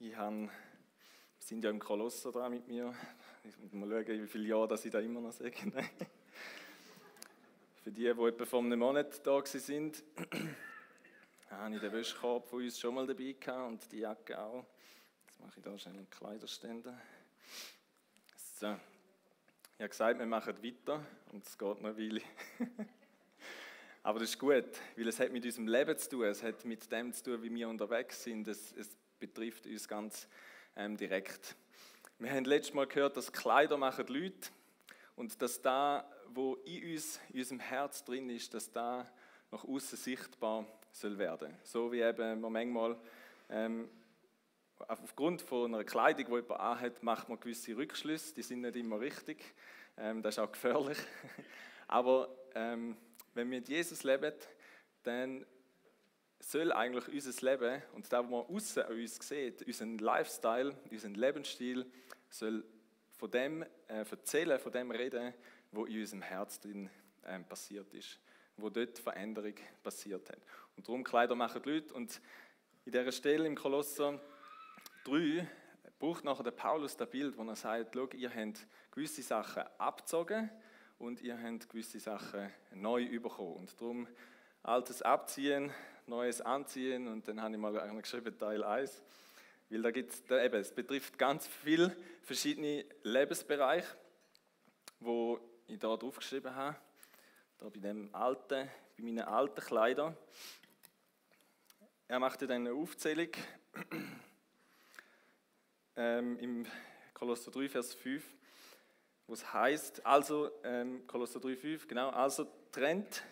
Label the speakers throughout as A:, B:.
A: Ich wir sind ja im Kolosser dran mit mir. Ich muss mal schauen, wie viele Jahre dass ich da immer noch sage. Für die, die etwa vor einem Monat da sind, habe ich den Wäschekorb von uns schon mal dabei gehabt und die Jacke auch. Jetzt mache ich da schnell einen Kleiderständer. So. Ich habe gesagt, wir machen weiter und es geht noch eine Weile. Aber das ist gut, weil es hat mit unserem Leben zu tun, es hat mit dem zu tun, wie wir unterwegs sind. Es, es betrifft uns ganz ähm, direkt. Wir haben letztes Mal gehört, dass Kleider machen Leute und dass da, wo in uns, in unserem Herz drin ist, dass da nach außen sichtbar soll werden. So wie eben man manchmal ähm, aufgrund von einer Kleidung, die jemand anhat, macht man gewisse Rückschlüsse, die sind nicht immer richtig. Ähm, das ist auch gefährlich. Aber ähm, wenn wir mit Jesus leben, dann soll eigentlich unser Leben und da, wo man außen an uns sieht, unseren Lifestyle, unseren Lebensstil, soll von dem äh, erzählen, von dem reden, wo in unserem Herz drin äh, passiert ist, wo dort Veränderung passiert hat. Und darum Kleider machen die Leute und in dieser Stelle im Kolosser 3 braucht nachher der Paulus das Bild, wo er sagt, schau, ihr habt gewisse Sachen abgezogen und ihr habt gewisse Sachen neu bekommen. Und darum Altes abziehen, Neues anziehen und dann habe ich mal geschrieben Teil 1, weil da gibt es eben, es betrifft ganz viele verschiedene Lebensbereiche, wo ich da drauf geschrieben habe, da bei dem alten, bei meinen alten Kleidern. Er machte dann eine Aufzählung ähm, im Kolosser 3, Vers 5, wo es heißt, also, ähm, Kolosser 3, 5, genau, also trennt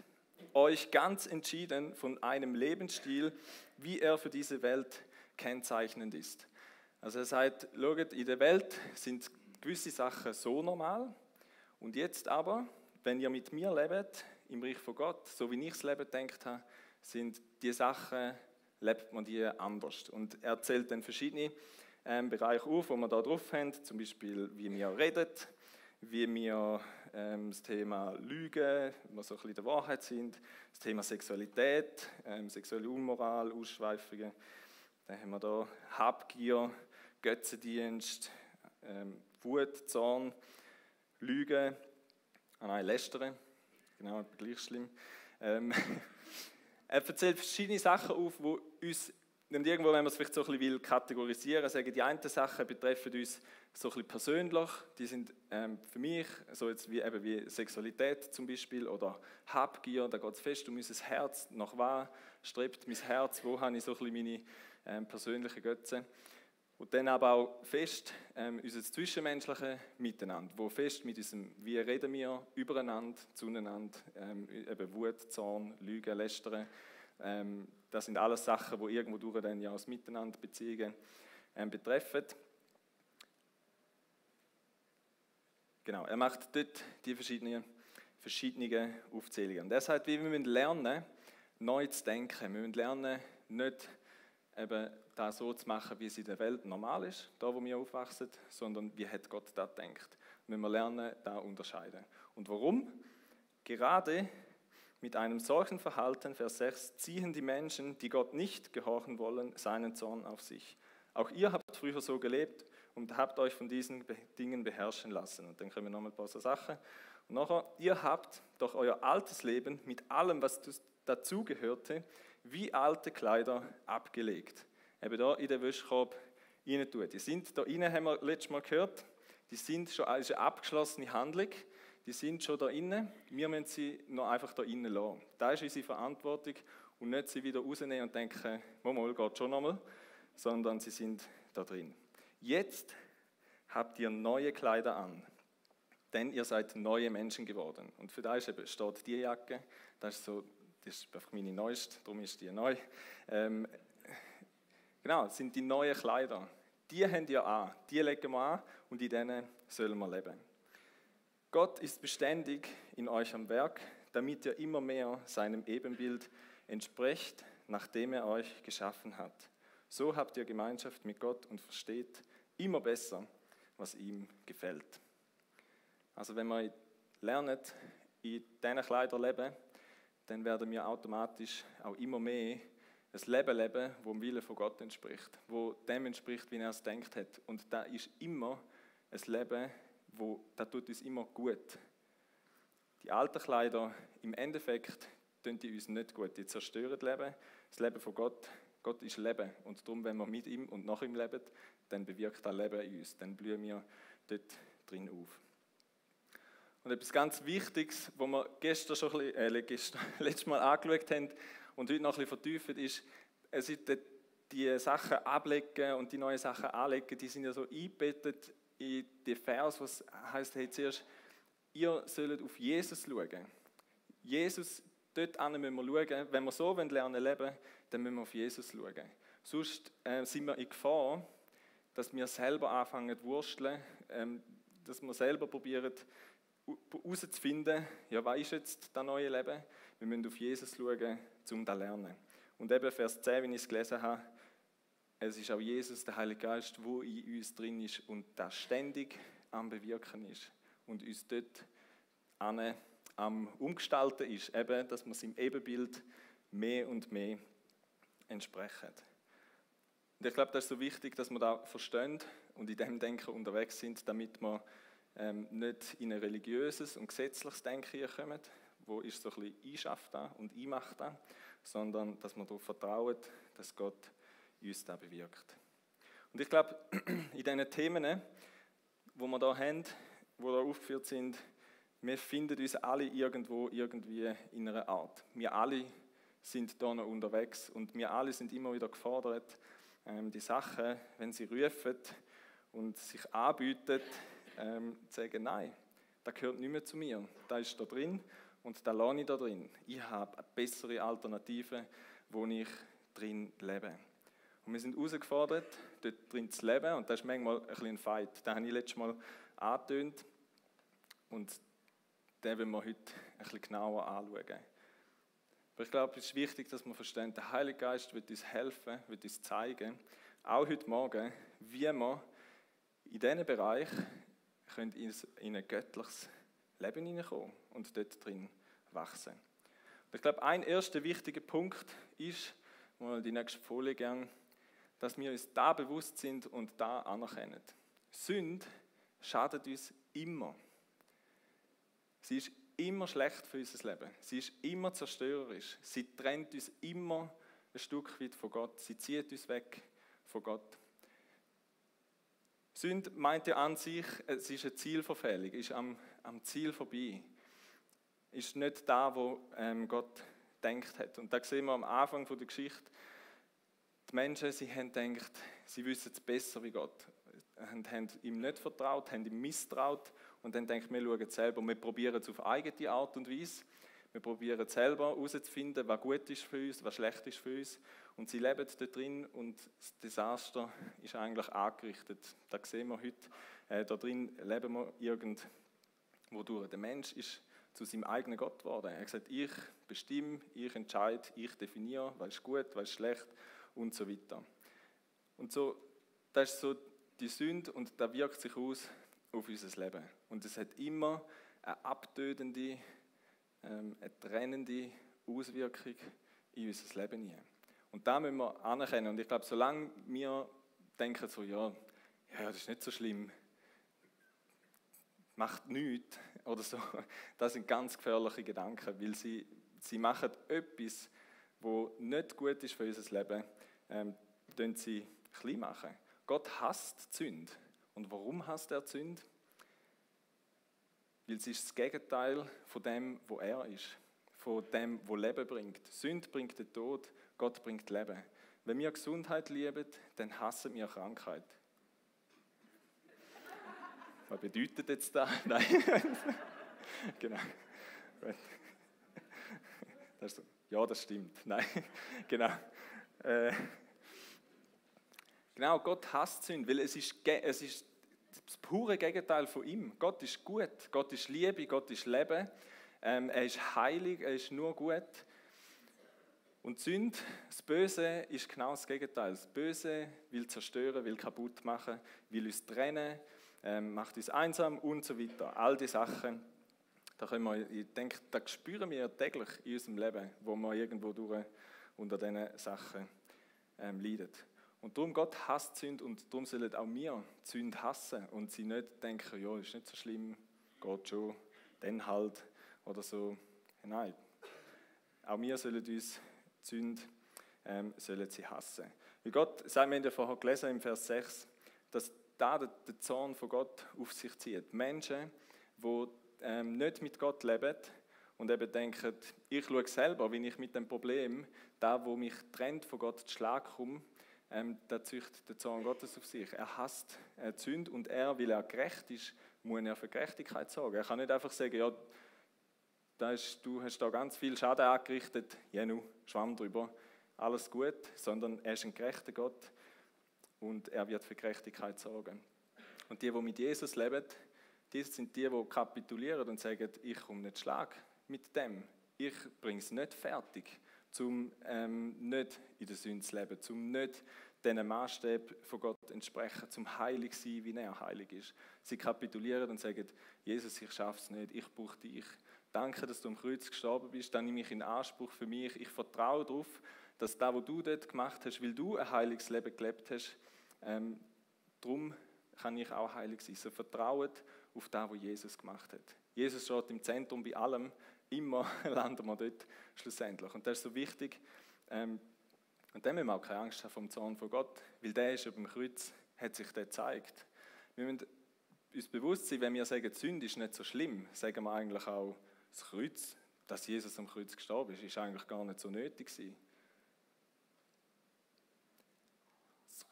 A: euch ganz entschieden von einem Lebensstil, wie er für diese Welt kennzeichnend ist. Also er sagt, schaut, in der Welt sind gewisse Sachen so normal und jetzt aber, wenn ihr mit mir lebt, im Reich von Gott, so wie ich das Leben denkt habe, sind die Sachen, lebt man die anders. Und er zählt dann verschiedene ähm, Bereiche auf, wo wir da drauf haben, zum Beispiel, wie wir redet, wie wir ähm, das Thema Lüge, wir so ein bisschen der Wahrheit sind, das Thema Sexualität, ähm, sexuelle Unmoral, Ausschweifungen, dann haben wir da Habgier, Götzendienst, ähm, Wut, Zorn, Lüge, ah nein, Lästern, genau, gleich schlimm. Ähm, er erzählt verschiedene Sachen auf, die uns irgendwo, wenn man es vielleicht so ein bisschen will, kategorisieren, sagen die einen Sachen betreffen uns so ein persönlich, die sind ähm, für mich, so jetzt wie, eben wie Sexualität zum Beispiel oder Habgier, da geht es fest um unser Herz, nach was strebt mein Herz, wo habe ich so ein meine ähm, persönlichen Götze. Und dann aber auch fest ähm, unser zwischenmenschliche Miteinander, wo fest mit diesem, wie reden wir übereinander, zueinander, ähm, eben Wut, Zorn, Lügen, Lästern, ähm, das sind alles Sachen, die irgendwo durch dann ja das Miteinander Beziehungen ähm, betreffen. Genau, er macht dort die verschiedenen, verschiedenen Aufzählungen. Und er sagt, wir müssen lernen, neu zu denken. Wir müssen lernen, nicht eben das so zu machen, wie es in der Welt normal ist, da wo wir aufwachsen, sondern wie hat Gott das denkt. Müssen wir lernen, da unterscheiden. Und warum? Gerade mit einem solchen Verhalten, Vers 6, ziehen die Menschen, die Gott nicht gehorchen wollen, seinen Zorn auf sich. Auch ihr habt früher so gelebt und habt euch von diesen Dingen beherrschen lassen. Und dann kommen nochmal ein paar so Sachen. Und nachher, ihr habt doch euer altes Leben mit allem, was dazugehörte, wie alte Kleider abgelegt. Eben da in den Wäschekorb rein tut. Die sind da rein, haben wir letztes Mal gehört, die sind schon als eine abgeschlossene Handlung die sind schon da innen. Wir müssen sie noch einfach da innen lassen. Das ist unsere Verantwortung und nicht sie wieder rausnehmen und denken, mal, geht schon nochmal, sondern sie sind da drin. Jetzt habt ihr neue Kleider an, denn ihr seid neue Menschen geworden. Und für das steht die Jacke, das ist so, das ist einfach meine neueste, darum ist die neu. Ähm, genau, sind die neuen Kleider. Die haben ihr an, die legen wir an und in denen sollen wir leben. Gott ist beständig in euch am Werk, damit ihr immer mehr seinem Ebenbild entsprecht, nachdem er euch geschaffen hat. So habt ihr Gemeinschaft mit Gott und versteht immer besser, was ihm gefällt. Also wenn wir lernen, in diesen Kleidern leben, dann werden wir automatisch auch immer mehr ein Leben leben, wo dem Willen von Gott entspricht, wo dem entspricht, wie er es denkt hat. Und da ist immer ein Leben, wo das tut uns immer gut. Die alten Kleider im Endeffekt tun die uns nicht gut. Die zerstören das Leben. Das Leben von Gott, Gott ist Leben. Und darum, wenn wir mit ihm und nach ihm leben, dann bewirkt das Leben in uns. Dann blühen wir dort drin auf. Und etwas ganz Wichtiges, was wir gestern schon ein bisschen, äh, gestern, letztes Mal angeschaut haben und heute noch ein bisschen vertiefen, ist, es ist die Sachen ablegen und die neuen Sachen anlegen, die sind ja so eingebettet in den Vers, was heißt, hey, zuerst, ihr sollt auf Jesus schauen. Jesus, dort müssen wir schauen. Wenn wir so lernen leben, dann müssen wir auf Jesus schauen. Sonst äh, sind wir in Gefahr, dass wir selber anfangen zu wursteln, ähm, dass wir selber probieren, herauszufinden, ja, was ist jetzt das neue Leben? Wir müssen auf Jesus schauen, um das zu lernen. Und eben Vers 10, wenn ich es gelesen habe, es ist auch Jesus, der Heilige Geist, wo in uns drin ist und das ständig am Bewirken ist und uns dort an, am Umgestalten ist, eben, dass wir es im Ebenbild mehr und mehr entsprechen. Und ich glaube, das ist so wichtig, dass wir da verstehen und in dem Denken unterwegs sind, damit wir ähm, nicht in ein religiöses und gesetzliches Denken kommen, wo ist so ein bisschen einschafft und einmacht, sondern dass wir darauf vertrauen, dass Gott uns da bewirkt. Und ich glaube, in diesen Themen, wo wir da haben, wo da aufgeführt sind, wir finden uns alle irgendwo irgendwie in einer Art. Wir alle sind da noch unterwegs und wir alle sind immer wieder gefordert, ähm, die Sachen, wenn sie rufen und sich anbieten, ähm, zu sagen, nein, das gehört nicht mehr zu mir. Da ist da drin und da lasse ich da drin. Ich habe eine bessere Alternative, wo ich drin lebe. Und wir sind herausgefordert, dort drin zu leben und das ist manchmal ein bisschen ein Fight. Das habe ich letztes Mal angetönt und den wollen wir heute ein bisschen genauer anschauen. Aber ich glaube, es ist wichtig, dass wir verstehen, der Heilige Geist wird uns helfen, wird uns zeigen, auch heute Morgen, wie wir in diesem Bereich in ein göttliches Leben hineinkommen und dort drin wachsen. Und ich glaube, ein erster wichtiger Punkt ist, wo wir die nächste Folie gehen, dass wir uns da bewusst sind und da anerkennen. Sünde schadet uns immer. Sie ist immer schlecht für unser Leben. Sie ist immer zerstörerisch. Sie trennt uns immer ein Stück weit von Gott. Sie zieht uns weg von Gott. Sünde meint ja an sich, es ist eine Zielverfehlung, ist am, am Ziel vorbei. Ist nicht da, wo ähm, Gott denkt hat. Und da sehen wir am Anfang der Geschichte, die Menschen, sie haben gedacht, sie wissen es besser wie Gott. Und haben ihm nicht vertraut, haben ihm misstraut und dann denkt wir schauen selber, wir probieren es auf eigene Art und Weise. Wir probieren selber herauszufinden, was gut ist für uns, was schlecht ist für uns. Und sie leben da drin und das Desaster ist eigentlich angerichtet. Das sehen wir heute. Äh, da drin leben wir irgendwo durch. Der Mensch ist zu seinem eigenen Gott geworden. Er hat gesagt, ich bestimme, ich entscheide, ich definiere, was ist gut, was ist schlecht und so weiter. Und so, das ist so die Sünde und das wirkt sich aus auf unser Leben. Und es hat immer eine abtötende, ähm, eine trennende Auswirkung in unser Leben hinein. Und da müssen wir anerkennen. Und ich glaube, solange wir denken so, ja, ja, das ist nicht so schlimm, macht nichts oder so, das sind ganz gefährliche Gedanken, weil sie, sie machen etwas, wo nicht gut ist für unser Leben, ähm, sie klein machen. Gott hasst Sünde. Und warum hasst er Sünde? Weil es ist das Gegenteil von dem, wo er ist, von dem, wo Leben bringt. Sünde bringt den Tod, Gott bringt Leben. Wenn wir Gesundheit lieben, dann hassen wir Krankheit. Was bedeutet jetzt das? Nein. genau. Das so. Ja, das stimmt. Nein, genau. Äh, genau, Gott hasst Sünde, weil es ist, es ist das pure Gegenteil von ihm. Gott ist gut, Gott ist Liebe, Gott ist Leben. Ähm, er ist heilig, er ist nur gut. Und Sünde, das Böse, ist genau das Gegenteil. Das Böse will zerstören, will kaputt machen, will uns trennen, ähm, macht uns einsam und so weiter. All die Sachen, da können wir, ich denke, das spüren wir täglich in unserem Leben, wo wir irgendwo durch, unter diesen Sachen ähm, leiden. Und darum Gott hasst Sünde und darum sollen auch wir Sünde hassen und sie nicht denken, ja, ist nicht so schlimm, geht schon, dann halt oder so. Nein, auch wir sollen uns Sünde ähm, sollen sie hassen. Wie Gott, sagen wir der vorher gelesen im Vers 6, dass da der, Zorn von Gott auf sich zieht. Menschen, die ähm, nicht mit Gott leben und eben denken, ich schaue selber, wenn ich mit dem Problem, da wo mich trennt von Gott, zu Schlag komme, ähm, da züchtet der Zorn Gottes auf sich. Er hasst äh, Sünde und er, weil er gerecht ist, muss er für Gerechtigkeit sorgen. Er kann nicht einfach sagen, ja, ist, du hast da ganz viel Schaden angerichtet, Jenu, schwamm drüber, alles gut, sondern er ist ein gerechter Gott und er wird für Gerechtigkeit sorgen. Und die, die mit Jesus leben, die sind die, die kapitulieren und sagen, ich komme nicht schlag mit dem. Ich bringe es nicht fertig, um ähm, nicht in der Sünde zu leben, um nicht diesen Maßstab von Gott entsprechen, zum heilig zu sein, wie er heilig ist. Sie kapitulieren und sagen, Jesus, ich schaffe es nicht, ich brauche dich. Danke, dass du am Kreuz gestorben bist, dann nehme ich in Anspruch für mich. Ich vertraue darauf, dass das, was du dort gemacht hast, weil du ein heiliges Leben gelebt hast, ähm, darum kann ich auch heilig sein. So vertraut auf das, was Jesus gemacht hat. Jesus steht im Zentrum bei allem. Immer landen wir dort schlussendlich. Und das ist so wichtig. Ähm, und dann müssen wir auch keine Angst haben vom Zorn von Gott, weil der ist über dem Kreuz, hat sich der gezeigt. Wir müssen uns bewusst sein, wenn wir sagen, die Sünde ist nicht so schlimm, sagen wir eigentlich auch, das Kreuz, dass Jesus am Kreuz gestorben ist, ist eigentlich gar nicht so nötig gewesen.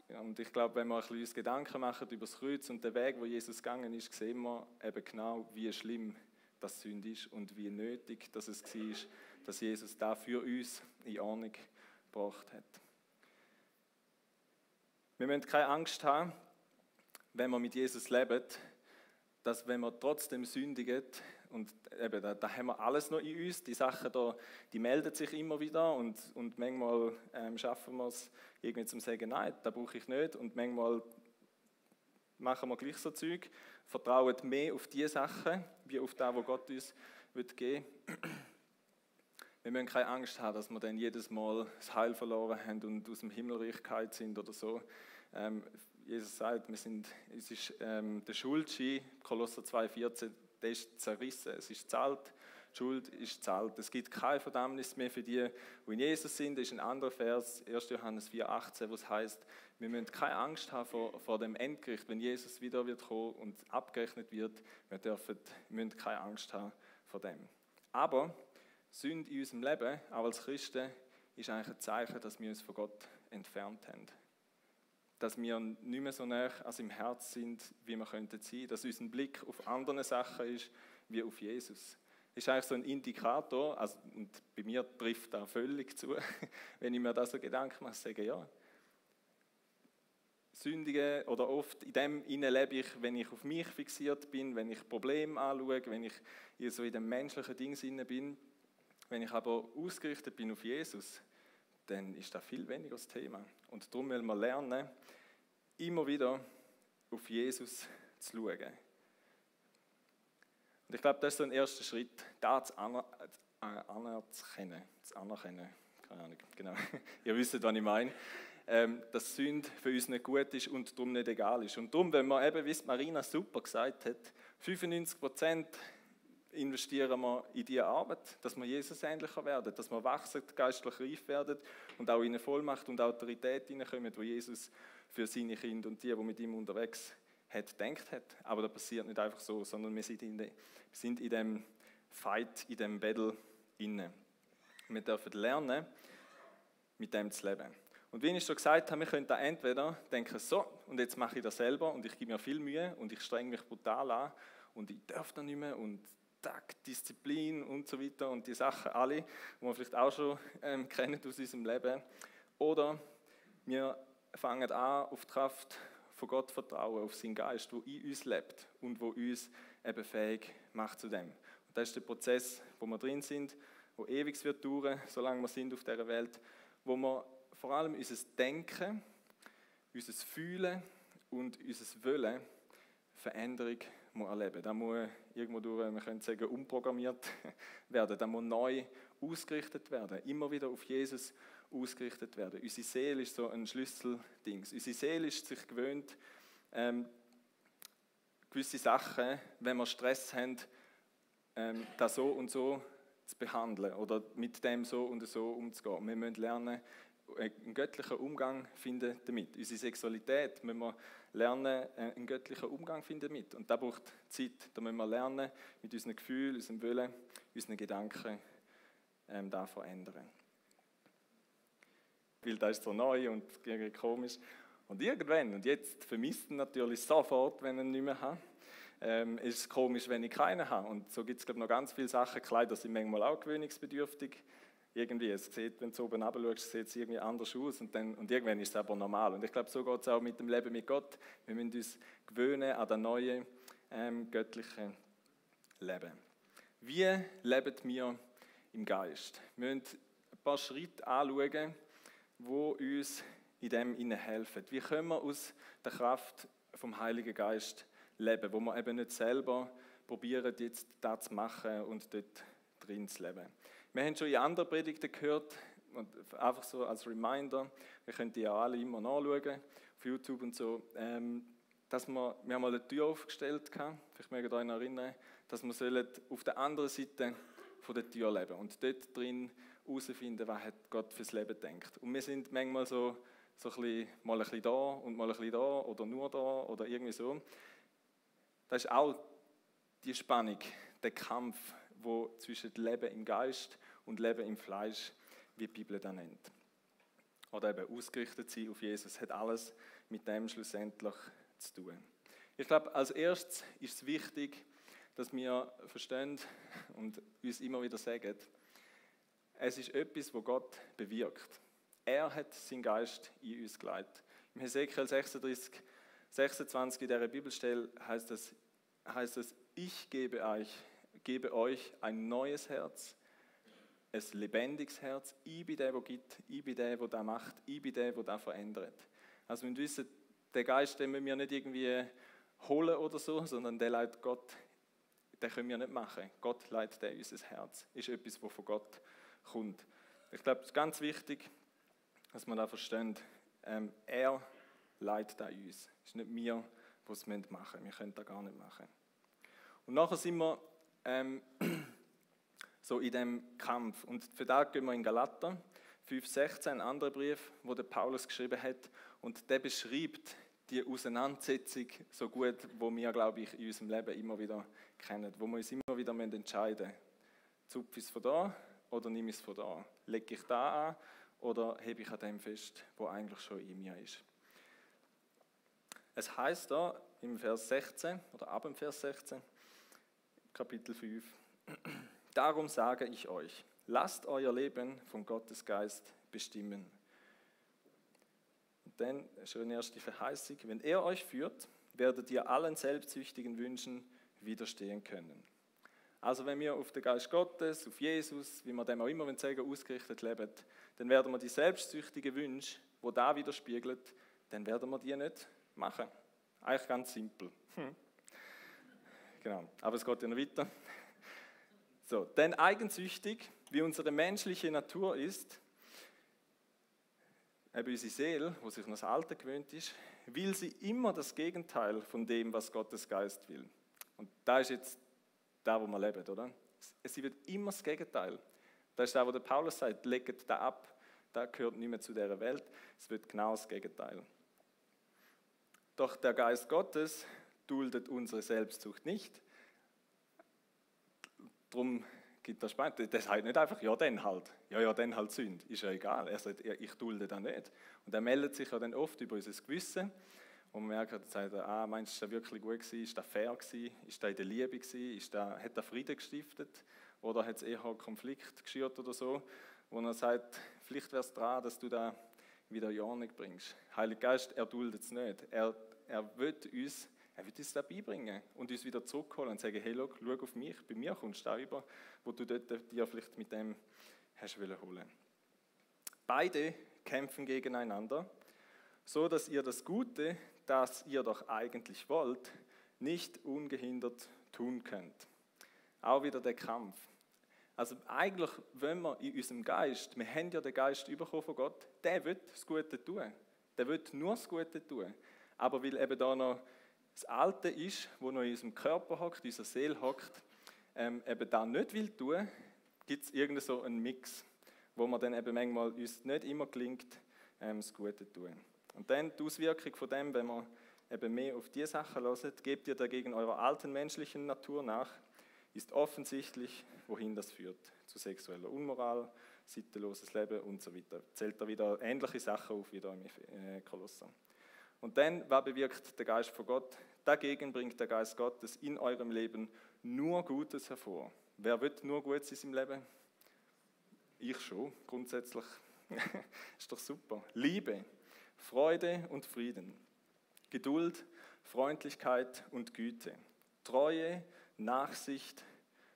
A: Und ich glaube, wenn wir ein bisschen Gedanken machen über das Kreuz und den Weg, wo Jesus gegangen ist, sehen wir eben genau, wie schlimm das Sünde ist und wie nötig dass es war, dass Jesus da für uns in Ordnung gebracht hat. Wir müssen keine Angst haben, wenn wir mit Jesus leben, dass wenn wir trotzdem sündigen, und eben, da, da, haben wir alles noch in uns. Die Sachen da, die melden sich immer wieder und, und manchmal ähm, schaffen wir es irgendwie zum sagen, nein, da brauche ich nicht. Und manchmal machen wir gleich so Zeug, vertrauen mehr auf die Sachen, wie auf das, was Gott uns wird geben Wir müssen keine Angst haben, dass wir dann jedes Mal das Heil verloren haben und aus dem Himmelreich sind oder so. Ähm, Jesus sagt, wir sind, es ist ähm, der Schuldschein, Kolosser 2,14, der ist zerrissen, es ist zahlt, die Schuld ist zahlt. Es gibt keine Verdammnis mehr für die, die in Jesus sind. Das ist ein anderer Vers, 1. Johannes 4,18, wo es heißt, wir müssen keine Angst haben vor, vor dem Endgericht, wenn Jesus wieder wird kommen und abgerechnet wird. Wir, dürfen, müssen keine Angst haben vor dem. Aber Sünde in unserem Leben, auch als Christen, ist eigentlich ein Zeichen, dass wir uns von Gott entfernt haben dass wir nicht mehr so nah an seinem Herz sind, wie wir könnten sein, dass unser Blick auf andere Sachen ist, wie auf Jesus. Ist eigentlich so ein Indikator, also, und bei mir trifft das völlig zu, wenn ich mir da so Gedanken mache, sage ja, Sündige oder oft in dem lebe ich, wenn ich auf mich fixiert bin, wenn ich Probleme anschaue, wenn ich so in dem menschlichen Ding bin. Wenn ich aber ausgerichtet bin auf Jesus, dann ist das viel weniger das Thema. Und darum wollen wir lernen, immer wieder auf Jesus zu schauen. Und ich glaube, das ist so ein erster Schritt, das anerkennen. Zu anerkennen. Keine Ahnung, genau. Ihr wisst, was ich meine. Ähm, dass Sünde für uns nicht gut ist und darum nicht egal ist. Und darum, wenn man eben, wie Marina super gesagt hat, 95 Prozent investieren wir in diese Arbeit, dass wir Jesus ähnlicher werden, dass wir wachsen, geistlich reif werden und auch in eine Vollmacht und Autorität hineinkommen, wo Jesus für seine Kinder und die, die mit ihm unterwegs hat, denkt hat. Aber das passiert nicht einfach so, sondern wir sind in, de, sind in dem Fight, in dem Battle inne. Wir dürfen lernen, mit dem zu leben. Und wie ich schon gesagt habe, wir können da entweder denken, so, und jetzt mache ich das selber und ich gebe mir viel Mühe und ich strenge mich brutal an und ich darf da nicht mehr und Tag, Disziplin und so weiter und die Sachen alle, die wir vielleicht auch schon ähm, kennen aus unserem Leben. Oder wir fangen an, auf die Kraft von Gott vertrauen, auf seinen Geist, der in uns lebt und wo uns eben fähig macht zu dem. Und das ist der Prozess, wo wir drin sind, wo ewig wird dauern, solange wir sind auf dieser Welt, wo wir vor allem unser Denken, unser Fühlen und unser Wollen Veränderung erleben. Da muss irgendwo durch, wir können sagen, umprogrammiert werden. Da muss neu ausgerichtet werden, immer wieder auf Jesus ausgerichtet werden. Unsere Seele ist so ein Schlüsselding. Unsere Seele ist sich gewöhnt, ähm, gewisse Sachen, wenn wir Stress haben, ähm, das so und so zu behandeln oder mit dem so und so umzugehen. Wir müssen lernen, einen göttlichen Umgang finden damit. Unsere Sexualität müssen wir lernen, einen göttlichen Umgang finden damit. Und da braucht Zeit. Da müssen wir lernen, mit unseren Gefühlen, unserem Willen, unseren Gedanken ähm, da verändern. Weil das ist so neu und komisch. Und irgendwann, und jetzt vermisst ihn natürlich sofort, wenn er ihn nicht mehr hat, ähm, ist es komisch, wenn ich keinen habe. Und so gibt es noch ganz viele Sachen. Kleider sind manchmal auch gewöhnungsbedürftig. Irgendwie, es sieht, wenn du oben runter sieht es irgendwie anders aus und, dann, und irgendwann ist es aber normal. Und ich glaube, so geht es auch mit dem Leben mit Gott. Wir müssen uns gewöhnen an das neue ähm, göttliche Leben. Wie leben wir im Geist? Wir müssen ein paar Schritte anschauen, die uns in dem helfen. Wie können wir aus der Kraft vom Heiligen Geist leben, wo wir eben nicht selber probieren, jetzt das zu machen und dort drin zu leben. Wir haben schon in anderen Predigten gehört, und einfach so als Reminder, wir können die ja alle immer nachschauen, auf YouTube und so, ähm, dass wir, wir haben mal eine Tür aufgestellt haben, vielleicht mögt ihr euch erinnern, dass wir auf der anderen Seite von der Tür leben und dort drin herausfinden, was hat Gott fürs Leben denkt. Und wir sind manchmal so, so ein bisschen, mal ein bisschen da und mal ein bisschen da oder nur da oder irgendwie so. Das ist auch die Spannung, der Kampf, wo zwischen Leben im Geist und Leben im Fleisch, wie die Bibel das nennt. Oder eben ausgerichtet sein auf Jesus, hat alles mit dem schlussendlich zu tun. Ich glaube, als erstes ist es wichtig, dass wir verstehen und uns immer wieder sagen, es ist etwas, wo Gott bewirkt. Er hat seinen Geist in uns geleitet. Im Hesekiel 36, 26 in dieser Bibelstelle heißt es, heißt es ich gebe euch, gebe euch ein neues Herz, ein lebendiges Herz. Ich bin der, der gibt, ich bin der, der das macht, ich bin der, der das verändert. Also wir wissen, der Geist, den wir nicht irgendwie holen oder so, sondern der leitet Gott, den können wir nicht machen. Gott leitet der unser Herz. Ist etwas, was von Gott kommt. Ich glaube, es ist ganz wichtig, dass man da versteht, ähm, er leitet da uns. Es ist nicht wir, die es machen müssen. Wir können das gar nicht machen. Und nachher sind wir ähm, so in dem Kampf. Und für das gehen wir in Galater 5,16, ein anderer Brief, wo der Paulus geschrieben hat. Und der beschreibt die Auseinandersetzung so gut, wo wir, glaube ich, in unserem Leben immer wieder kennen. Wo wir uns immer wieder entscheiden müssen. Zupfe ich es von da oder nehme ich es von da? Lege ich da an oder hebe ich an dem fest, wo eigentlich schon in mir ist? Es heißt da im Vers 16 oder ab dem Vers 16, Kapitel 5, Darum sage ich euch, lasst euer Leben von Gottes Geist bestimmen. Und dann schon erst die Verheißung, wenn er euch führt, werdet ihr allen selbstsüchtigen Wünschen widerstehen können. Also wenn wir auf den Geist Gottes, auf Jesus, wie man dem auch immer sagen, ausgerichtet leben, dann werden wir die selbstsüchtigen Wünsche, wo da widerspiegelt, dann werden wir die nicht machen. Eigentlich ganz simpel. Hm. Genau, aber es geht ja noch weiter. So, denn eigensüchtig, wie unsere menschliche Natur ist, eben unsere Seele, wo sich noch das Alte gewöhnt ist, will sie immer das Gegenteil von dem, was Gottes Geist will. Und da ist jetzt da, wo man lebt, oder? Sie wird immer das Gegenteil. Das ist da, wo der Paulus sagt, legt da ab, da gehört nicht mehr zu der Welt. Es wird genau das Gegenteil. Doch der Geist Gottes duldet unsere Selbstsucht nicht. Darum gibt das spannend. Das heißt nicht einfach, ja, dann halt. Ja, ja, dann halt Sünd. Ist ja egal. Er sagt, ich dulde das nicht. Und er meldet sich ja dann oft über unser Gewissen. Und man merkt, sagt er, ah, meinst du, ist das wirklich gut gewesen? Ist das fair gewesen? Ist das in der Liebe gewesen? Ist das, hat er Frieden gestiftet? Oder hat es eher Konflikt geschürt oder so? Wo er sagt, vielleicht wäre es dran, dass du da wieder in Ordnung bringst. Heiliger Geist, er duldet es nicht. Er, er will uns, er will uns da beibringen und uns wieder zurückholen und sagen, hey, look, schau auf mich, bei mir kommst du da über, wo du dort dir vielleicht mit dem hast wollen holen. Beide kämpfen gegeneinander, so dass ihr das Gute, das ihr doch eigentlich wollt, nicht ungehindert tun könnt. Auch wieder der Kampf. Also eigentlich, wenn wir in unserem Geist, wir haben ja den Geist bekommen von Gott, der wird das Gute tun. Der wird nur das Gute tun. Aber weil eben da noch das Alte ist, wo noch in unserem Körper hockt, in unserer Seele hockt, ähm, eben da nicht will tun, gibt es irgendeinen so einen Mix, wo man dann eben manchmal uns nicht immer gelingt, ähm, das Gute tun. Und dann die Auswirkung von dem, wenn man eben mehr auf diese Sachen hört, gebt ihr dagegen eurer alten menschlichen Natur nach, ist offensichtlich, wohin das führt. Zu sexueller Unmoral, sittenloses Leben und so weiter. Zählt da wieder ähnliche Sachen auf wie da im äh, Kolosser. Und dann, was bewirkt der Geist von Gott? Dagegen bringt der Geist Gottes in eurem Leben nur Gutes hervor. Wer wird nur Gutes in seinem Leben? Ich schon, grundsätzlich. ist doch super. Liebe, Freude und Frieden, Geduld, Freundlichkeit und Güte, Treue, Nachsicht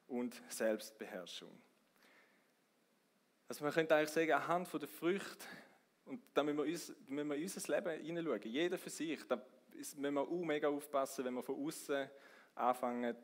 A: und Selbstbeherrschung. Also man könnte eigentlich sagen, anhand von der Früchte, und da müssen wir, uns, müssen wir in unser Leben hineinschauen, jeder für sich, da müssen wir auch mega aufpassen, wenn wir von außen anfangen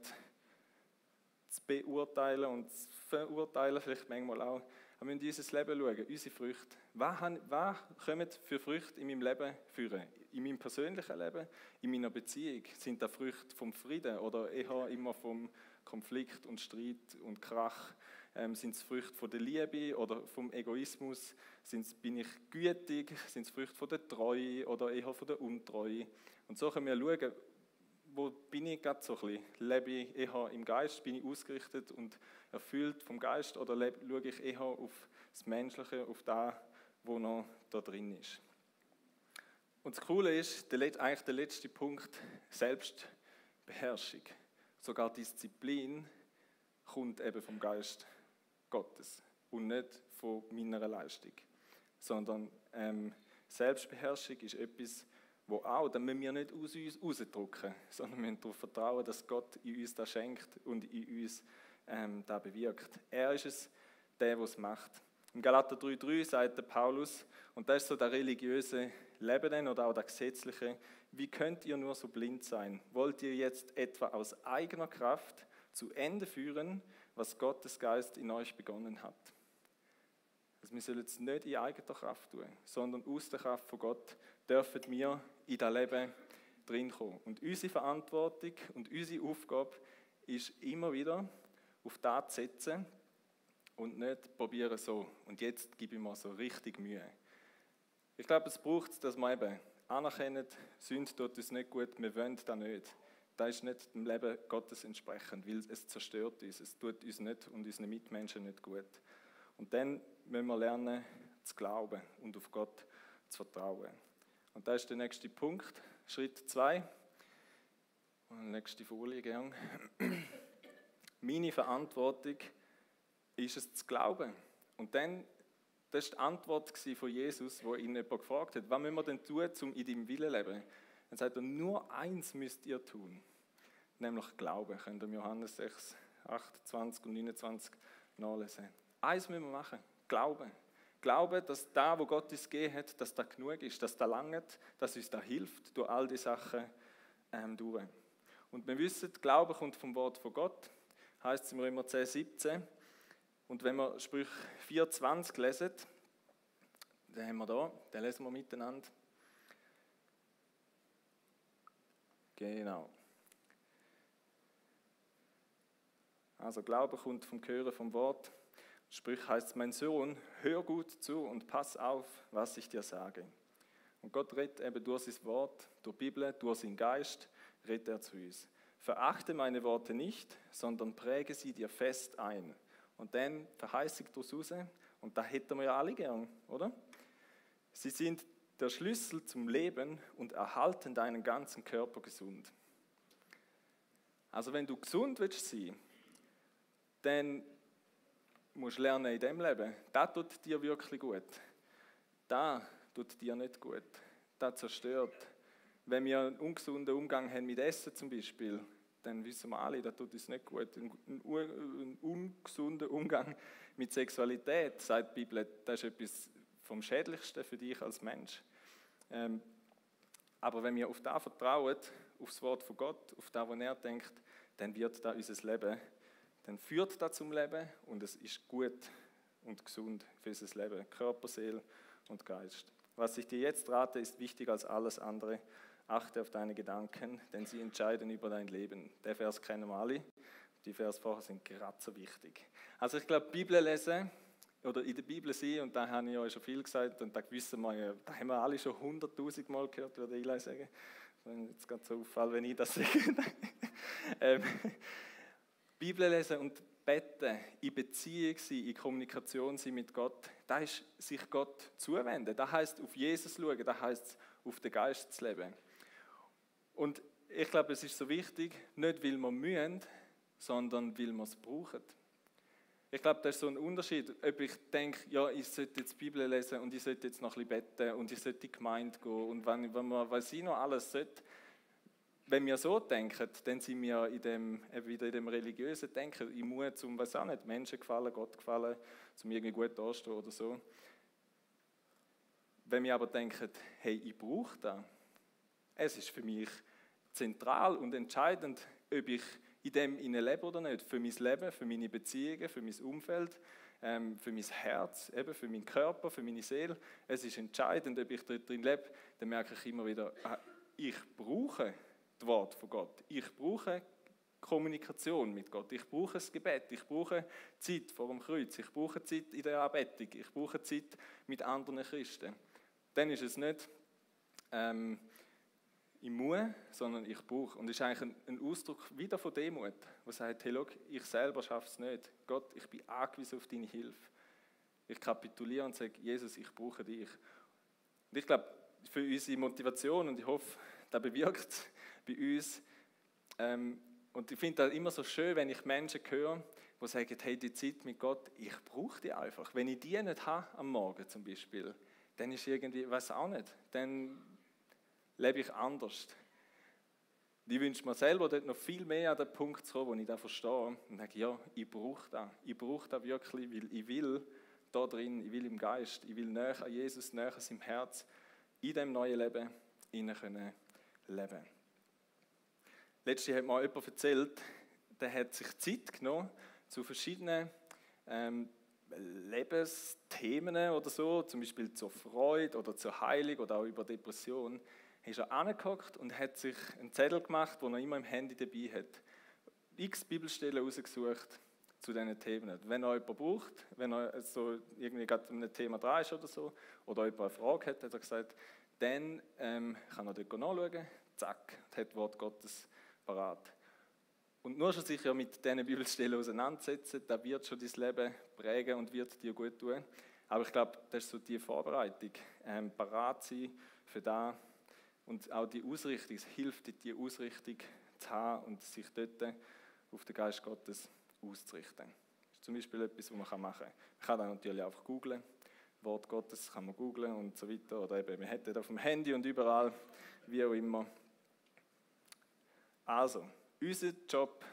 A: zu beurteilen und zu verurteilen, vielleicht manchmal auch. Wir müssen in unser Leben schauen, unsere Früchte. Was, haben, was kommen für Früchte in meinem Leben führen? In meinem persönlichen Leben, in meiner Beziehung? Sind das Früchte vom Frieden oder eher immer vom Konflikt und Streit und Krach? Ähm, sind es Früchte von der Liebe oder vom Egoismus? Sind's, bin ich gütig? Sind es Früchte von der Treue oder eher von der Untreue? Und so können wir schauen, wo bin ich gerade so ein bisschen? Lebe ich eher im Geist? Bin ich ausgerichtet und erfüllt vom Geist? Oder schaue ich eher auf das Menschliche, auf das, was noch da drin ist? Und das Coole ist, eigentlich der letzte Punkt, Selbstbeherrschung. Sogar Disziplin kommt eben vom Geist Gottes und nicht von meiner Leistung. Sondern ähm, Selbstbeherrschung ist etwas, wo auch, dann müssen wir nicht aus uns rausdrücken, sondern wir müssen darauf vertrauen, dass Gott in uns das schenkt und in uns ähm, das bewirkt. Er ist es, der, der es macht. Im Galater 3,3 sagt der Paulus, und das ist so der religiöse Leben oder auch der gesetzliche, wie könnt ihr nur so blind sein? Wollt ihr jetzt etwa aus eigener Kraft zu Ende führen, was Gottes Geist in euch begonnen hat? Also wir sollen es nicht in eigener Kraft tun, sondern aus der Kraft von Gott dürfen wir in das Leben drin kommen. Und unsere Verantwortung und unsere Aufgabe ist immer wieder, auf das zu setzen und nicht probieren so. Und jetzt gebe ich mir so richtig Mühe. Ich glaube, es braucht dass wir eben anerkennen, Sünde tut uns nicht gut, wir wollen das nicht. Das ist nicht dem Leben Gottes entsprechend, weil es zerstört uns, es tut uns nicht und unseren Mitmenschen nicht gut. Und dann müssen wir lernen, zu glauben und auf Gott zu vertrauen. Und das ist der nächste Punkt, Schritt 2. Nächste Folie, gern. Meine Verantwortung ist es zu glauben. Und dann, das war die Antwort von Jesus, wo ihn jemand gefragt hat, was müssen wir denn tun, um in deinem Willen zu leben? Dann sagt er, nur eins müsst ihr tun, nämlich glauben. Könnt ihr Johannes 6, 28 und 29 nachlesen. Eins müssen wir machen, glauben. Glauben, dass da, wo Gott uns gegeben hat, dass da genug ist, dass da langt, dass uns da hilft, durch all die Sachen ähm, durch. Und wir wissen, Glaube kommt vom Wort von Gott, heißt es im Römer 10, 17. Und wenn wir Sprüch 4,20 lesen, den haben wir da, den lesen wir miteinander. Genau. Also Glaube kommt vom Hören vom Wort Sprich heißt, mein Sohn, hör gut zu und pass auf, was ich dir sage. Und Gott redet eben durch sein Wort, durch die Bibel, durch seinen Geist, redet er zu uns. Verachte meine Worte nicht, sondern präge sie dir fest ein. Und dann verheißig du raus, und da hätten wir ja alle gern, oder? Sie sind der Schlüssel zum Leben und erhalten deinen ganzen Körper gesund. Also wenn du gesund willst sein, dann musst lernen in dem Leben, das tut dir wirklich gut. Das tut dir nicht gut. Das zerstört. Wenn wir einen ungesunden Umgang haben mit Essen zum Beispiel, dann wissen wir alle, das tut uns nicht gut. Ein, ungesunder Umgang mit Sexualität, sagt die Bibel, das ist etwas vom Schädlichsten für dich als Mensch. Ähm, aber wenn wir auf das vertrauen, auf das Wort von Gott, auf das, was er denkt, dann wird da unser Leben dann führt das zum Leben und es ist gut und gesund für unser Leben, Körper, Seele und Geist. Was ich dir jetzt rate, ist wichtiger als alles andere. Achte auf deine Gedanken, denn sie entscheiden über dein Leben. Der Vers kennen wir alle. Die Vers vorher sind gerade so wichtig. Also ich glaube, Bibel lesen oder in der Bibel sein, und da habe ich euch schon viel gesagt, und da wissen wir, da haben wir alle schon hunderttausend Mal gehört, würde ich sagen. Wenn jetzt gerade so auffällt, wenn ich das sage. ähm, Bibel lesen und beten, in Beziehung sein, in Kommunikation sein mit Gott, das ist sich Gott zuwenden. Das heißt auf Jesus schauen, das heißt auf den Geist zu leben. Und ich glaube, es ist so wichtig, nicht weil wir mühen, sondern weil wir es brauchen. Ich glaube, das ist so ein Unterschied, ob ich denke, ja, ich sollte jetzt die Bibel lesen und ich sollte jetzt noch ein bisschen beten und ich sollte in die Gemeinde gehen und wenn, wenn man, weiß ich noch alles sollte, wenn wir so denken, dann sind wir in dem, wieder in dem religiösen Denken im Mut zum, was auch nicht, Menschen gefallen, Gott gefallen, zum irgendwie gut dastehen oder so. Wenn wir aber denken, hey, ich brauche das, es ist für mich zentral und entscheidend, ob ich in dem lebe oder nicht, für mein Leben, für meine Beziehungen, für mein Umfeld, ähm, für mein Herz, eben für meinen Körper, für meine Seele. Es ist entscheidend, ob ich drin lebe, dann merke ich immer wieder, ah, ich brauche das Wort von Gott. Ich brauche Kommunikation mit Gott. Ich brauche das Gebet. Ich brauche Zeit vor dem Kreuz. Ich brauche Zeit in der Anbetung. Ich brauche Zeit mit anderen Christen. Dann ist es nicht ähm, ich muss, sondern ich brauche. Und es ist eigentlich ein, Ausdruck wieder von Demut, der sagt, hey, look, ich selber schaffe es nicht. Gott, ich bin angewiesen auf deine Hilfe. Ich kapituliere und sage, Jesus, ich brauche dich. Und ich glaube, für unsere Motivation, und ich hoffe, das bewirkt bei uns. Ähm, und ich finde das immer so schön, wenn ich Menschen höre, die sagen, hey, die Zeit mit Gott, ich brauche die einfach. Wenn ich die nicht habe, am Morgen zum Beispiel, dann ist irgendwie, weiß auch nicht, dann lebe ich anders. Ich wünsche mir selber dort noch viel mehr an den Punkt zu kommen, wo ich das verstehe und sage, ja, ich brauche das. Ich brauche das wirklich, weil ich will da drin, ich will im Geist, ich will näher an Jesus, näher an seinem Herz, in dem neuen Leben, innen können leben. Letztens hat mir jemand erzählt, der hat sich Zeit genommen zu verschiedenen ähm, Lebensthemen oder so, zum Beispiel zur Freude oder zur Heilung oder auch über Depression, ist er angehockt und hat sich einen Zettel gemacht, den er immer im Handy dabei hat. X Bibelstellen rausgesucht zu diesen Themen. Wenn er jemanden braucht, wenn er so irgendwie gerade ein Thema dran ist oder so, oder jemand eine Frage hat, hat er gesagt, dann ähm, kann er dort nachschauen, zack, und hat das Wort Gottes parat. Und nur schon sich ja mit diesen Bibelstellen auseinandersetzen, da wird schon dein Leben prägen und wird dir gut tun. Aber ich glaube, das ist so die Vorbereitung, ähm, parat sein für das und auch die Ausrichtung. Es hilft dir, die Ausrichtung zu haben und sich dort auf den Geist Gottes auszurichten. Das ist zum Beispiel etwas, was man machen kann. Man kann dann natürlich einfach googlen. Wort Gottes kann man googlen und so weiter. Oder eben, man hätte auf dem Handy und überall, wie auch immer. Also, unser Job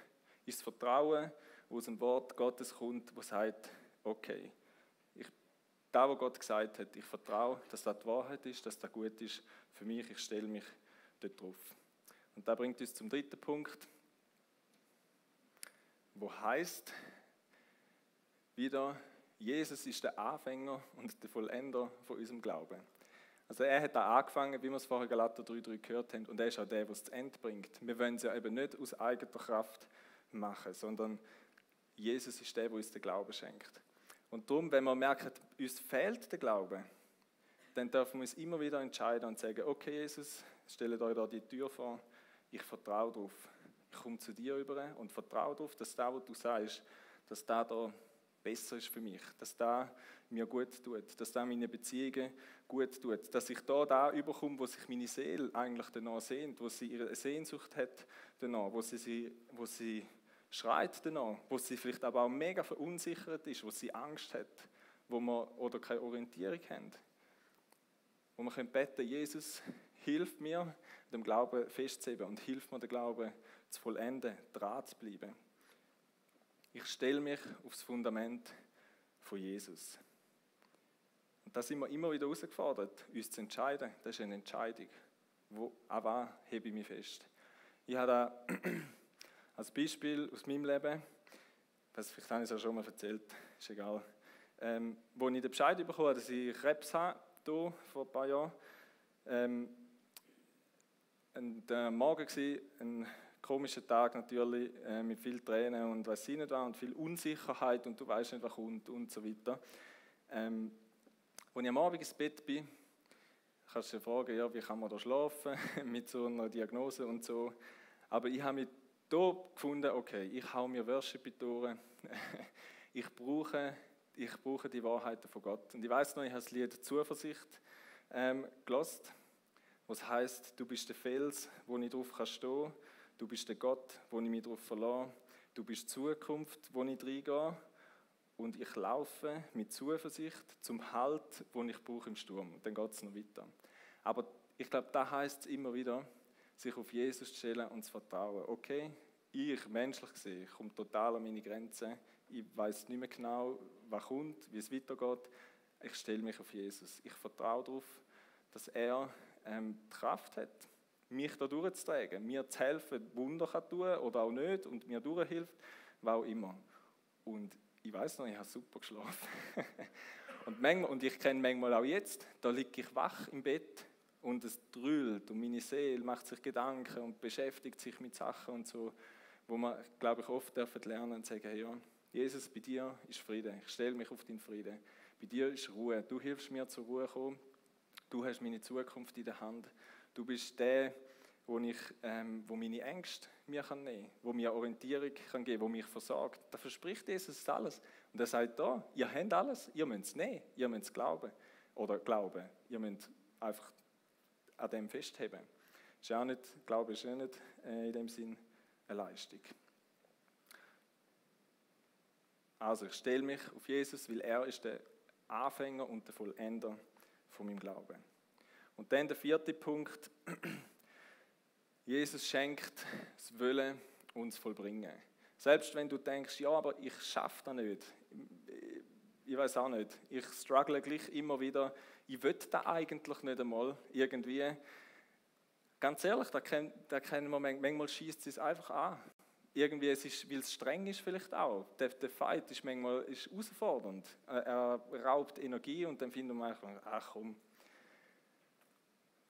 A: ist das Vertrauen, wo aus dem Wort Gottes kommt, wo sagt, okay, ich, da, wo Gott gesagt hat, ich vertraue, dass das die Wahrheit ist, dass das gut ist für mich, ich stelle mich dort drauf. Und da bringt uns zum dritten Punkt, wo heißt wieder, Jesus ist der Anfänger und der Vollender von unserem Glauben. Also er hat da angefangen, wie wir es vorher Galater 3,3 gehört haben, und er ist auch der, der es zu Ende bringt. Wir wollen es ja eben nicht aus eigener Kraft machen, sondern Jesus ist der, der uns den Glauben schenkt. Und darum, wenn wir merken, uns fehlt der Glaube, dann dürfen wir uns immer wieder entscheiden und sagen, okay Jesus, stellt euch da die Tür vor, ich vertraue darauf. Ich komme zu dir über und vertraue darauf, dass da, was du sagst, dass da da besser ist für mich, dass da mir gut tut, dass da meine Beziehungen gut tut, dass ich da da überkomme, wo sich meine Seele eigentlich danach sehnt, wo sie ihre Sehnsucht hat danach, wo sie, wo sie schreit danach, wo sie vielleicht aber auch mega verunsichert ist, wo sie Angst hat, wo man oder keine Orientierung haben. Wo man beten Jesus, hilf mir, dem Glauben festzuheben und hilf mir, den Glauben zu vollenden, dran zu bleiben. Ich stelle mich aufs Fundament von Jesus. Und da sind wir immer wieder herausgefordert, uns zu entscheiden. Das ist eine Entscheidung. Wo, an was hebe ich mich fest? Ich habe da als Beispiel aus meinem Leben, das vielleicht habe ich es ja schon mal erzählt, ist egal. Ähm, wo ich den Bescheid bekommen habe, dass ich Krebs habe, hier, vor ein paar Jahren, ähm, ein der Morgen war ein komischer Tag natürlich, äh, mit viel Tränen und was nicht war und viel Unsicherheit und du weißt nicht, was kommt und so weiter. Ähm, als ich am Abend ins Bett bin, kannst du dir fragen, ja, wie kann man da schlafen mit so einer Diagnose und so. Aber ich habe mich da gefunden, okay, ich hau mir Worship Ohren. ich, brauche, ich brauche die Wahrheiten von Gott. Und ich weiß noch, ich habe das Lied Zuversicht ähm, gelost, was heißt, du bist der Fels, wo ich drauf kann stehen. Du bist der Gott, wo ich mich darauf verlasse. Du bist die Zukunft, wo ich reingehe. Und ich laufe mit Zuversicht zum Halt, wo ich brauche im Sturm. Und dann geht es noch weiter. Aber ich glaube, da heißt es immer wieder, sich auf Jesus zu stellen und zu vertrauen. Okay, ich, menschlich gesehen, komme total an meine Grenzen. Ich weiß nicht mehr genau, was kommt, wie es weitergeht. Ich stelle mich auf Jesus. Ich vertraue darauf, dass er ähm, die Kraft hat, mich da durchzutragen, mir zu helfen, Wunder kann tun oder auch nicht und mir durchhilft, was auch immer. Und ich weiß noch, ich habe super geschlafen. und, manchmal, und ich kenne manchmal auch jetzt, da liege ich wach im Bett und es drüllt und meine Seele macht sich Gedanken und beschäftigt sich mit Sachen und so, wo man, glaube ich, oft dürfen lernen und sagen, ja, Jesus, bei dir ist Friede. Ich stelle mich auf deinen Frieden. Bei dir ist Ruhe. Du hilfst mir zur Ruhe kommen. Du hast meine Zukunft in der Hand. Du bist der, wo, ich, ähm, wo meine Ängste mir kann nehmen kann, wo mir Orientierung kann geben wo mich versorgt. Da verspricht Jesus alles. Und er sagt da, ihr habt alles, ihr müsst es nehmen, ihr müsst es glauben. Oder glauben, ihr müsst einfach an dem festheben. Ist auch nicht, Glaube ist auch nicht äh, in dem Sinn eine Leistung. Also ich stelle mich auf Jesus, weil er ist der Anfänger und der Vollender von meinem Glauben. Und dann der vierte Punkt. Jesus schenkt das Wollen uns vollbringen. Selbst wenn du denkst, ja, aber ich schaffe das nicht. Ich weiß auch nicht. Ich struggle gleich immer wieder. Ich will da eigentlich nicht einmal irgendwie. Ganz ehrlich, da kennen wir manchmal schießt es einfach an. Irgendwie, es ist, weil es streng ist vielleicht auch. Der, der Fight ist manchmal ist herausfordernd. Er raubt Energie und dann findet man einfach, ach komm,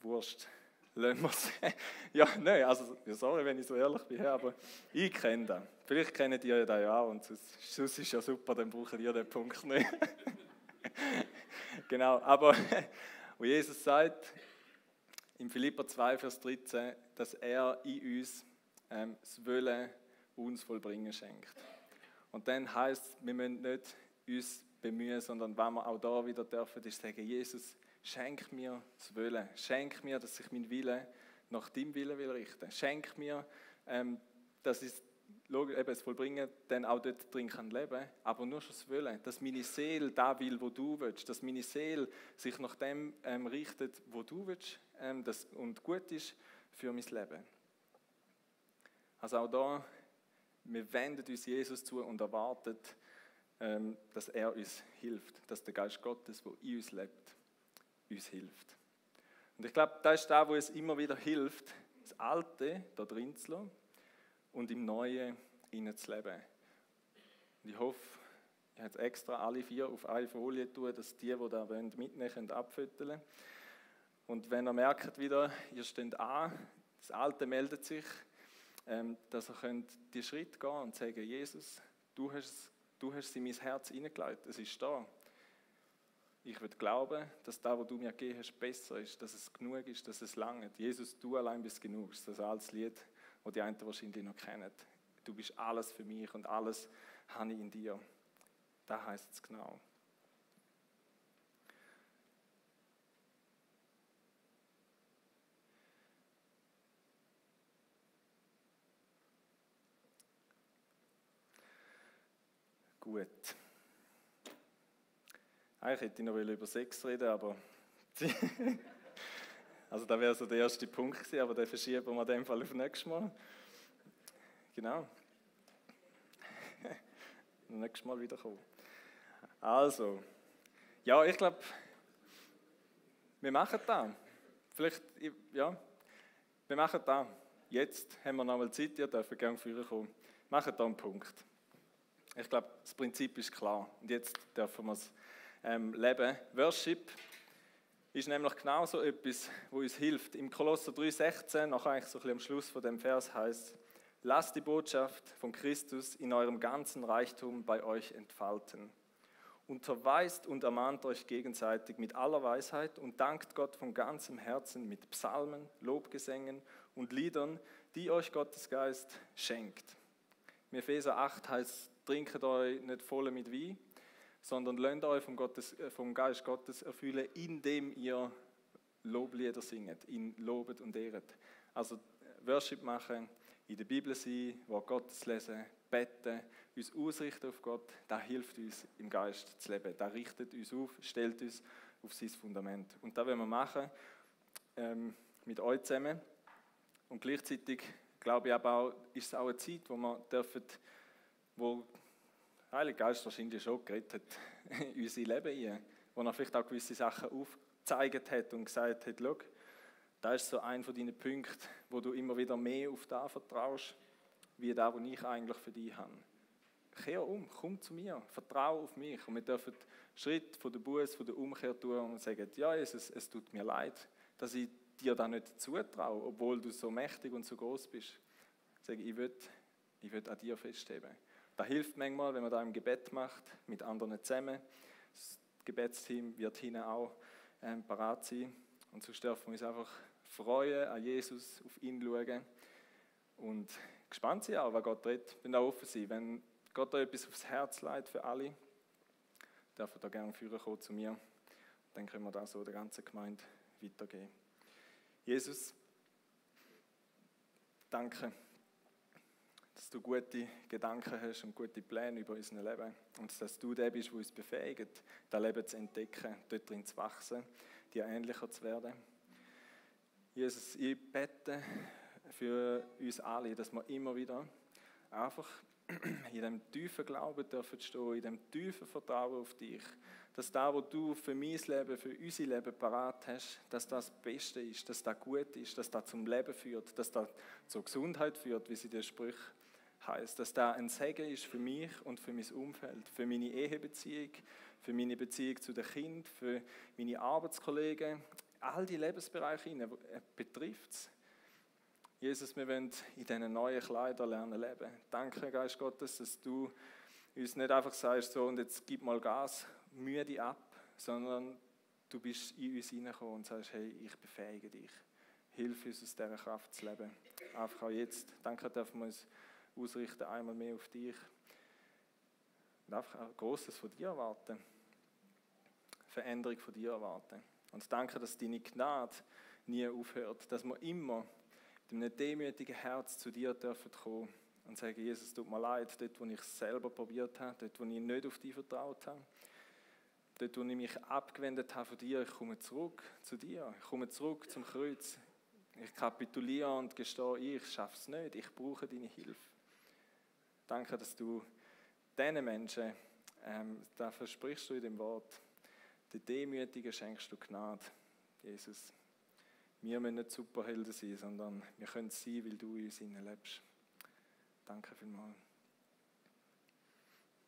A: Wurst, lassen wir es. ja, nein, also sorry, wenn ich so ehrlich bin, aber ich kenne das. Vielleicht kennt ihr das ja auch und sonst, sonst ist ja super, dann braucht ihr den Punkt nicht. genau, aber wo Jesus sagt, in Philippa 2, Vers 13, dass er in uns ähm, das Wollen uns vollbringen schenkt. Und dann heißt wir müssen nicht uns bemühen, sondern wenn wir auch da wieder dürfen, ist sagen, Jesus, Schenk mir das Wollen. Schenk mir, dass ich mein Wille nach deinem Willen will richten. Schenk mir, ähm, dass ich eben das Vollbringen dann auch dort drin kann leben aber nur schon das Wollen, dass meine Seele da will, wo du willst, dass meine Seele sich nach dem ähm, richtet, wo du willst ähm, das, und gut ist für mein Leben. Also auch da, wir wenden uns Jesus zu und erwarten, ähm, dass er uns hilft, dass der Geist Gottes, der in uns lebt, uns hilft. Und ich glaube, das ist da, wo es immer wieder hilft, das Alte da drin zu lassen und im Neuen zu leben. Und ich hoffe, ich habe jetzt extra alle vier auf eine Folie tun, dass die, die da mitnehmen können, abfütteln Und wenn ihr merkt wieder, ihr steht an, das Alte meldet sich, dass ihr könnt die Schritt gehen und sagen, Jesus, du hast, du hast sie in mein Herz hineingelegt, es ist da. Ich würde glauben, dass das, was du mir gegeben hast, besser ist, dass es genug ist, dass es lange. Jesus, du allein bist genug. Das ist das altes Lied, das die einen wahrscheinlich noch kennen. Du bist alles für mich und alles habe ich in dir. Da heißt es genau. Gut. Eigentlich hätte ich noch über Sex reden, aber also da wäre so der erste Punkt gewesen, aber den verschieben wir in dem Fall auf nächstes Mal. Genau. nächstes Mal wiederkommen. Also, ja, ich glaube, wir machen das. Vielleicht, ja, wir machen das. Jetzt haben wir noch mal Zeit, ihr dürft gerne führen kommen. Machen da einen Punkt. Ich glaube, das Prinzip ist klar. Und jetzt dürfen wir es ähm, leben. Worship ist nämlich genau so etwas, wo uns hilft. Im Kolosser 3,16, noch eigentlich so ein bisschen am Schluss von dem Vers heißt, lasst die Botschaft von Christus in eurem ganzen Reichtum bei euch entfalten. Unterweist und ermahnt euch gegenseitig mit aller Weisheit und dankt Gott von ganzem Herzen mit Psalmen, Lobgesängen und Liedern, die euch Gottes Geist schenkt. Im Epheser 8 heißt, trinket euch nicht voll mit Wein, sondern lernt euch vom, Gottes, äh, vom Geist Gottes erfüllen, indem ihr Loblieder singet, ihn lobet und ehret. Also Worship machen, in der Bibel sein, Wort Gottes lesen, beten, uns ausrichten auf Gott, das hilft uns im Geist zu leben. Das richtet uns auf, stellt uns auf sein Fundament. Und das wollen wir machen ähm, mit euch zusammen. Und gleichzeitig glaube ich aber auch, ist es auch eine Zeit, wo wir dürfen, wo Heilige Geist wahrscheinlich schon geredet hat in unser Leben rein, wo er vielleicht auch gewisse Sachen aufgezeigt hat und gesagt hat, schau, das ist so ein von deinen Punkten, wo du immer wieder mehr auf da vertraust, wie da, wo ich eigentlich für dich habe. Kehr um, komm zu mir, vertraue auf mich. Und wir dürfen Schritt von der Buße, von der Umkehr tun und sagen, ja Jesus, es tut mir leid, dass ich dir da nicht zutraue, obwohl du so mächtig und so groß bist. Ich sage, ich will, ich will an dir festheben. Das hilft manchmal, wenn man da im Gebet macht, mit anderen zusammen. Das Gebetsteam wird hinten auch ähm, parat sein. Und so dürfen wir uns einfach freuen, an Jesus, auf ihn schauen und gespannt sein auch, was Gott redet. Bin da offen sein. Wenn Gott da etwas aufs Herz leitet für alle, darf er da gerne führen zu mir. Dann können wir da so der ganzen Gemeinde weitergehen. Jesus, danke dass du gute Gedanken hast und gute Pläne über unser Leben und dass du der bist, der uns befähigt, das Leben zu entdecken, dort drin zu wachsen, dir ähnlicher zu werden. Jesus, ich bete für uns alle, dass wir immer wieder einfach in dem tiefen Glauben dürfen stehen, in dem tiefen Vertrauen auf dich, dass da, wo du für mein Leben, für unser Leben parat hast, dass das Beste ist, dass das gut ist, dass das zum Leben führt, dass das zur Gesundheit führt, wie sie der Sprüche heißt, dass da ein Segen ist für mich und für mein Umfeld, für meine Ehebeziehung, für meine Beziehung zu den Kindern, für meine Arbeitskollegen, all die Lebensbereiche äh, betrifft es. Jesus, wir wollen in diesen neuen Kleidern lernen leben. Danke, Geist Gottes, dass du uns nicht einfach sagst, so und jetzt gib mal Gas, müde ab, sondern du bist in uns hineingekommen und sagst, hey, ich befähige dich. Hilf uns aus dieser Kraft zu leben. Einfach auch jetzt. Danke, dürfen wir uns ausrichten, einmal mehr auf dich. Und einfach ein Großes von dir erwarten. Veränderung von dir erwarten. Und danke, dass deine Gnade nie aufhört, dass wir immer mit einem demütigen Herz zu dir dürfen kommen und sagen, Jesus, tut mir leid, dort, wo ich es selber probiert habe, dort, wo ich nicht auf dich vertraut habe, dort, wo ich mich abgewendet habe von dir, ich komme zurück zu dir, ich komme zurück zum Kreuz. Ich kapituliere und gestehe, ich schaffe es nicht, ich brauche deine Hilfe. Danke, dass du diesen Menschen, ähm, da versprichst du in dem Wort, den Demütigen schenkst du Gnade, Jesus. Wir müssen nicht Superhelden sein, sondern wir können es sein, weil du in uns lebst. Danke vielmals.